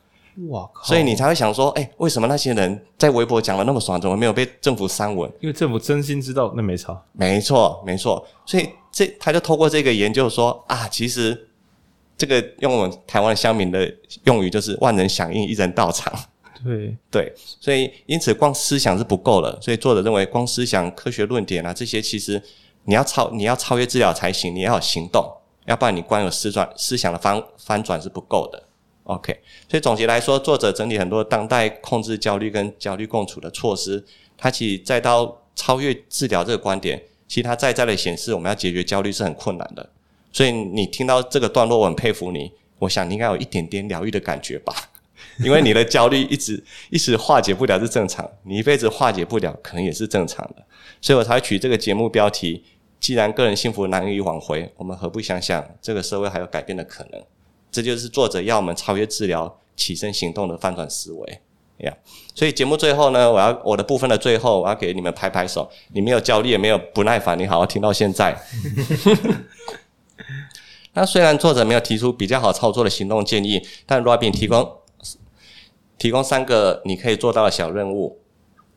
哇靠！所以你才会想说，哎、欸，为什么那些人在微博讲的那么爽，怎么没有被政府删文？因为政府真心知道那没差。没错，没错。所以这他就透过这个研究说啊，其实这个用我们台湾乡民的用语就是万人响应，一人到场。对 (laughs) 对，所以因此光思想是不够了。所以作者认为，光思想、科学论点啊这些，其实你要超你要超越治疗才行，你要有行动，要不然你光有思转思想的翻翻转是不够的。OK，所以总结来说，作者整理很多当代控制焦虑跟焦虑共处的措施。他其实再到超越治疗这个观点，其实他在在的显示，我们要解决焦虑是很困难的。所以你听到这个段落，我很佩服你。我想你应该有一点点疗愈的感觉吧？(laughs) 因为你的焦虑一直一时化解不了是正常，你一辈子化解不了可能也是正常的。所以我才取这个节目标题：既然个人幸福难以挽回，我们何不想想这个社会还有改变的可能？这就是作者要我们超越治疗、起身行动的翻转思维呀。所以节目最后呢，我要我的部分的最后，我要给你们拍拍手。你没有焦虑，也没有不耐烦，你好好听到现在。(laughs) 那虽然作者没有提出比较好操作的行动建议，但 Robin 提供提供三个你可以做到的小任务。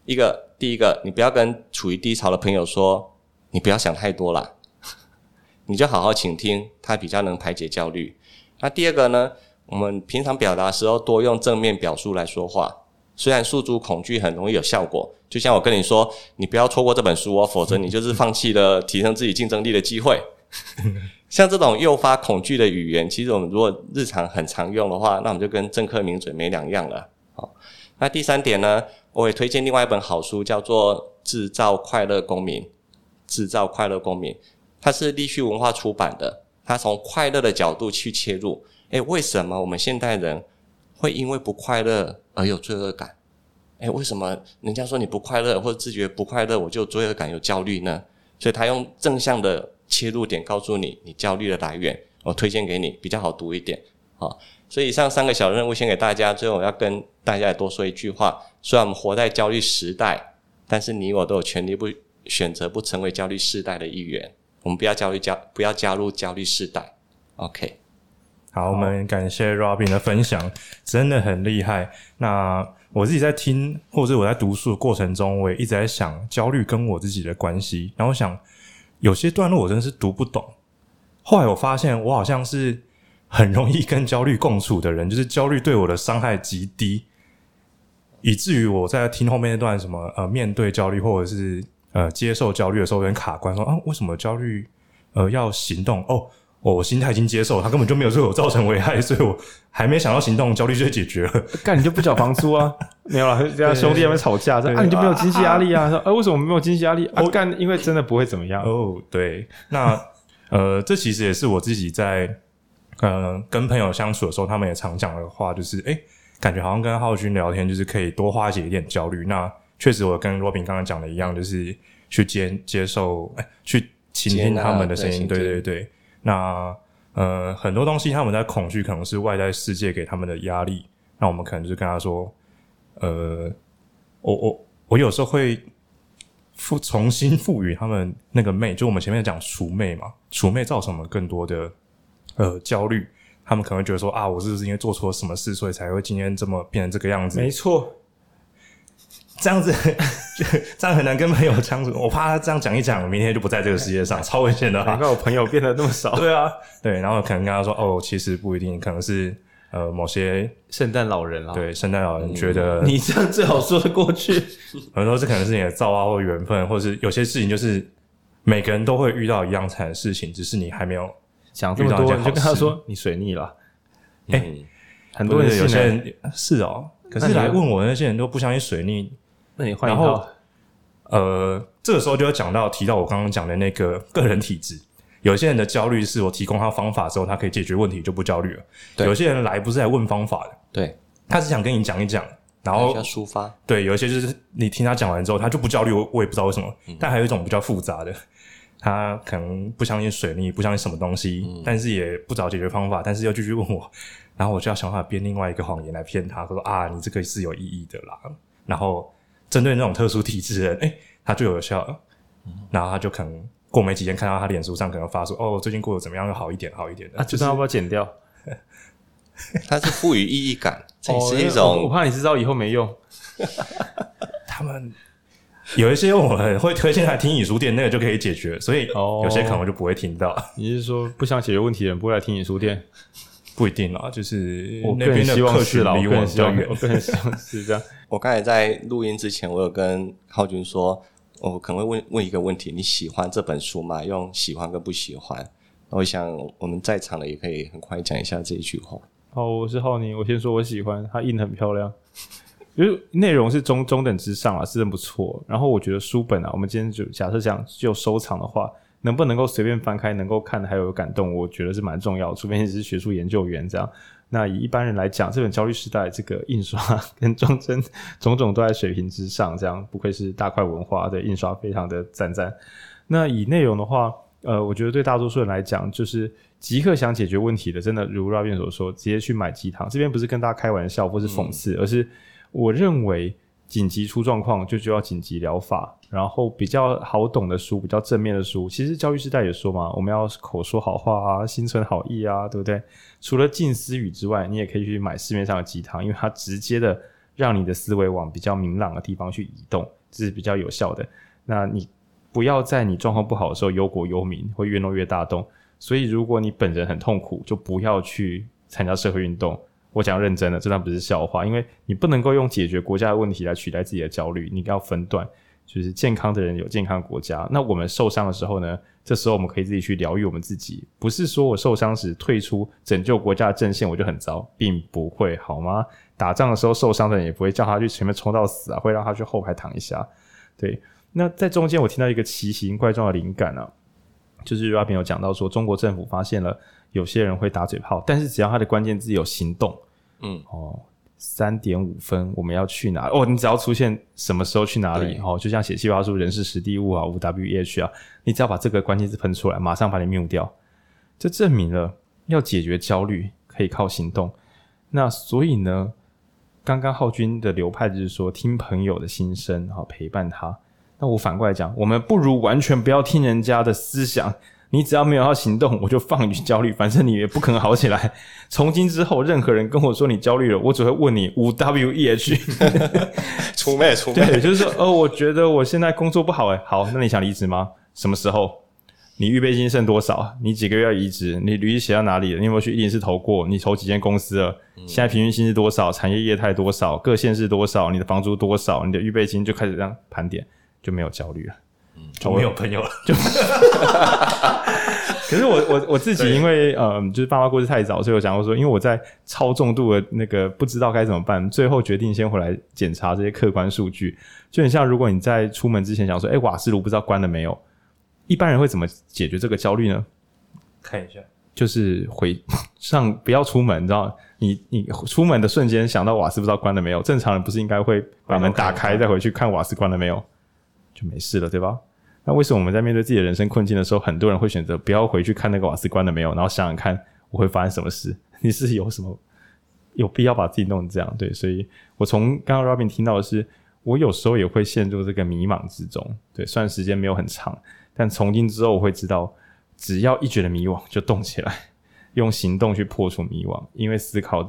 一个，第一个，你不要跟处于低潮的朋友说，你不要想太多啦，(laughs) 你就好好倾听，他比较能排解焦虑。那第二个呢？我们平常表达时候多用正面表述来说话。虽然诉诸恐惧很容易有效果，就像我跟你说，你不要错过这本书哦，否则你就是放弃了提升自己竞争力的机会。(laughs) 像这种诱发恐惧的语言，其实我们如果日常很常用的话，那我们就跟政客名嘴没两样了。好，那第三点呢？我也推荐另外一本好书，叫做《制造快乐公民》。制造快乐公民，它是立讯文化出版的。它从快乐的角度去切入，诶，为什么我们现代人会因为不快乐而有罪恶感？诶，为什么人家说你不快乐或者自觉不快乐，我就有罪恶感、有焦虑呢？所以他用正向的切入点告诉你，你焦虑的来源，我推荐给你，比较好读一点。好，所以以上三个小任务先给大家，最后我要跟大家也多说一句话：虽然我们活在焦虑时代，但是你我都有权利不选择不成为焦虑世代的一员。我们不要焦虑，加不要加入焦虑世代。OK，好，我们感谢 Robin 的分享，真的很厉害。那我自己在听，或者我在读书的过程中，我也一直在想焦虑跟我自己的关系。然后想有些段落我真的是读不懂。后来我发现，我好像是很容易跟焦虑共处的人，就是焦虑对我的伤害极低，以至于我在听后面那段什么呃，面对焦虑或者是。呃，接受焦虑的时候有点卡关，说啊，为什么焦虑呃要行动？哦，我心态已经接受，他根本就没有对我造成危害，所以我还没想到行动，焦虑就解决了。干你就不缴房租啊？没有啦，这样兄弟在那边吵架，说啊你就没有经济压力啊？说哎为什么没有经济压力？我干，因为真的不会怎么样。哦，对，那呃，这其实也是我自己在呃跟朋友相处的时候，他们也常讲的话，就是哎，感觉好像跟浩君聊天，就是可以多化解一点焦虑。那确实，我跟罗宾刚刚讲的一样，就是去接接受，哎，去倾听他们的声音。对对对，那呃，很多东西他们在恐惧，可能是外在世界给他们的压力。那我们可能就是跟他说，呃，我我我有时候会复重新赋予他们那个魅，就我们前面讲除魅嘛，除魅造成我们更多的呃焦虑。他们可能觉得说啊，我是不是因为做错了什么事，所以才会今天这么变成这个样子？没错。这样子，(laughs) 这样很难跟朋友相处。我怕他这样讲一讲，明天就不在这个世界上，(laughs) 超危险的。难怪我朋友变得那么少。(laughs) 对啊，对，然后可能跟他说：“哦，其实不一定，可能是呃某些圣诞老人啊。”对，圣诞老人觉得、嗯、你这样最好说得过去。很多这可能是你的造化或缘分，或者是有些事情就是每个人都会遇到一样惨的事情，只是你还没有讲这么多，你就跟他说你水逆了。哎、嗯，很多人有些人是哦，可是来问我那些人都不相信水逆。那你换一套，呃，这个时候就要讲到提到我刚刚讲的那个个人体质。有些人的焦虑是我提供他方法之后，他可以解决问题，就不焦虑了。对，有些人来不是来问方法的，对，他是想跟你讲一讲，然后要抒发。对，有一些就是你听他讲完之后，他就不焦虑，我我也不知道为什么。嗯、但还有一种比较复杂的，他可能不相信水逆，不相信什么东西，嗯、但是也不找解决方法，但是又继续问我，然后我就要想办法编另外一个谎言来骗他，说啊，你这个是有意义的啦。然后针对那种特殊体质的人，哎，他就有效然后他就可能过没几天，看到他脸书上可能发说，哦，最近过得怎么样？又好一点，好一点的。啊，就算要不要剪掉？(laughs) 它是赋予意义感，(laughs) 这是一种、哦。我怕你知道以后没用。(laughs) 他们。有一些我们会推荐来听影书店，那个就可以解决，所以有些可能我就不会听到。哦、你是说不想解决问题的人不会来听影书店？不一定啦，就是我更希望是啦，离我比较远，(laughs) 我更希望是这样。(laughs) 我刚才在录音之前，我有跟浩君说，我可能会问问一个问题：你喜欢这本书吗？用喜欢跟不喜欢。我想我们在场的也可以很快讲一下这一句话。好，我是浩宁，我先说我喜欢，它印的很漂亮。(laughs) 就是内容是中中等之上啊，是真不错。然后我觉得书本啊，我们今天就假设讲就收藏的话，能不能够随便翻开，能够看的还有感动，我觉得是蛮重要的。除非你是学术研究员这样。那以一般人来讲，这本《焦虑时代》这个印刷跟装帧种种都在水平之上，这样不愧是大块文化的印刷，非常的赞赞。那以内容的话，呃，我觉得对大多数人来讲，就是即刻想解决问题的，真的如 Robin 所说，直接去买鸡汤。这边不是跟大家开玩笑或是讽刺，而是。我认为紧急出状况就就要紧急疗法，然后比较好懂的书，比较正面的书，其实教育时代也说嘛，我们要口说好话啊，心存好意啊，对不对？除了近思语之外，你也可以去买市面上的鸡汤，因为它直接的让你的思维往比较明朗的地方去移动，这是比较有效的。那你不要在你状况不好的时候忧国忧民，会越弄越大动。所以如果你本人很痛苦，就不要去参加社会运动。我讲认真的，这段不是笑话，因为你不能够用解决国家的问题来取代自己的焦虑，你要分段，就是健康的人有健康的国家。那我们受伤的时候呢？这时候我们可以自己去疗愈我们自己，不是说我受伤时退出拯救国家的阵线我就很糟，并不会好吗？打仗的时候受伤的人也不会叫他去前面冲到死啊，会让他去后排躺一下。对，那在中间我听到一个奇形怪状的灵感啊，就是 Robin 有讲到说，中国政府发现了有些人会打嘴炮，但是只要他的关键字有行动。嗯哦，三点五分我们要去哪？哦，你只要出现什么时候去哪里哦，就像写计划书，人事实地物啊，五 W E H 啊，你只要把这个关键字喷出来，马上把你 mute 掉，这证明了要解决焦虑可以靠行动。那所以呢，刚刚浩君的流派就是说听朋友的心声，然后陪伴他。那我反过来讲，我们不如完全不要听人家的思想。你只要没有要行动，我就放你去焦虑，反正你也不可能好起来。从今之后，任何人跟我说你焦虑了，我只会问你五 W E H，出卖出卖。对，(laughs) 就是说，哦，我觉得我现在工作不好，诶好，那你想离职吗？什么时候？你预备金剩多少？你几个月要离职？你履历写到哪里了？你有没有去面试投过？你投几间公司了？现在平均薪资多少？产业业态多少？各县市多少？你的房租多少？你的预备金就开始这样盘点，就没有焦虑了。就没有朋友了，就。(laughs) 可是我我我自己因为对呃，就是爸妈过世太早，所以我想过说，因为我在超重度的那个不知道该怎么办，最后决定先回来检查这些客观数据。就很像如果你在出门之前想说，哎、欸，瓦斯炉不知道关了没有？一般人会怎么解决这个焦虑呢？看一下，就是回 (laughs) 上不要出门，你知道？你你出门的瞬间想到瓦斯不知道关了没有？正常人不是应该会把门打开再回去看瓦斯关了没有？就没事了，对吧？那为什么我们在面对自己的人生困境的时候，很多人会选择不要回去看那个瓦斯关了没有，然后想想看我会发生什么事？(laughs) 你是有什么有必要把自己弄成这样？对，所以我从刚刚 Robin 听到的是，我有时候也会陷入这个迷茫之中。对，虽然时间没有很长，但从今之后我会知道，只要一觉得迷惘，就动起来，用行动去破除迷惘。因为思考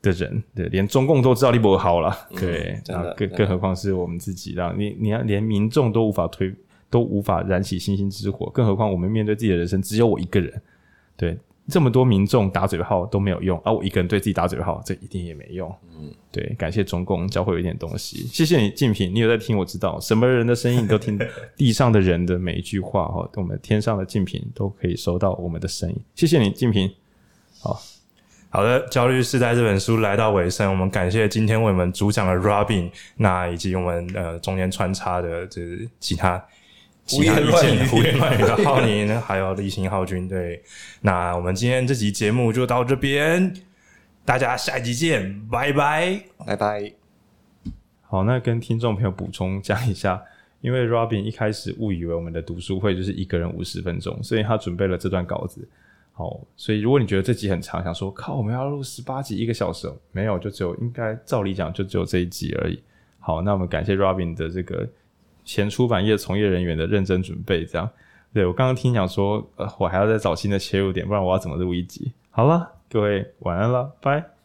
的人，对，连中共都知道你不好了，对，更更何况是我们自己，让你你要连民众都无法推。(laughs) 都无法燃起星星之火，更何况我们面对自己的人生，只有我一个人。对，这么多民众打嘴炮都没有用，而、我一个人对自己打嘴炮，这一定也没用。嗯，对，感谢中共教会有一点东西，谢谢你，静平，你有在听，我知道什么人的声音你都听，(laughs) 地上的人的每一句话哈，我们天上的静平都可以收到我们的声音，谢谢你，静平。好好的，焦虑世代这本书来到尾声，我们感谢今天为我们主讲的 Robin，那以及我们呃中间穿插的这其他。其他意见胡言乱语的浩宁，还有立新浩军，对，那我们今天这集节目就到这边，大家下一集见，拜拜，拜拜。好，那跟听众朋友补充讲一下，因为 Robin 一开始误以为我们的读书会就是一个人五十分钟，所以他准备了这段稿子。好，所以如果你觉得这集很长，想说靠，我们要录十八集一个小时，没有，就只有应该照理讲就只有这一集而已。好，那我们感谢 Robin 的这个前出版业从业人员的认真准备。这样，对，我刚刚听讲说，呃，我还要再找新的切入点，不然我要怎么录一集？好了，各位晚安了，拜。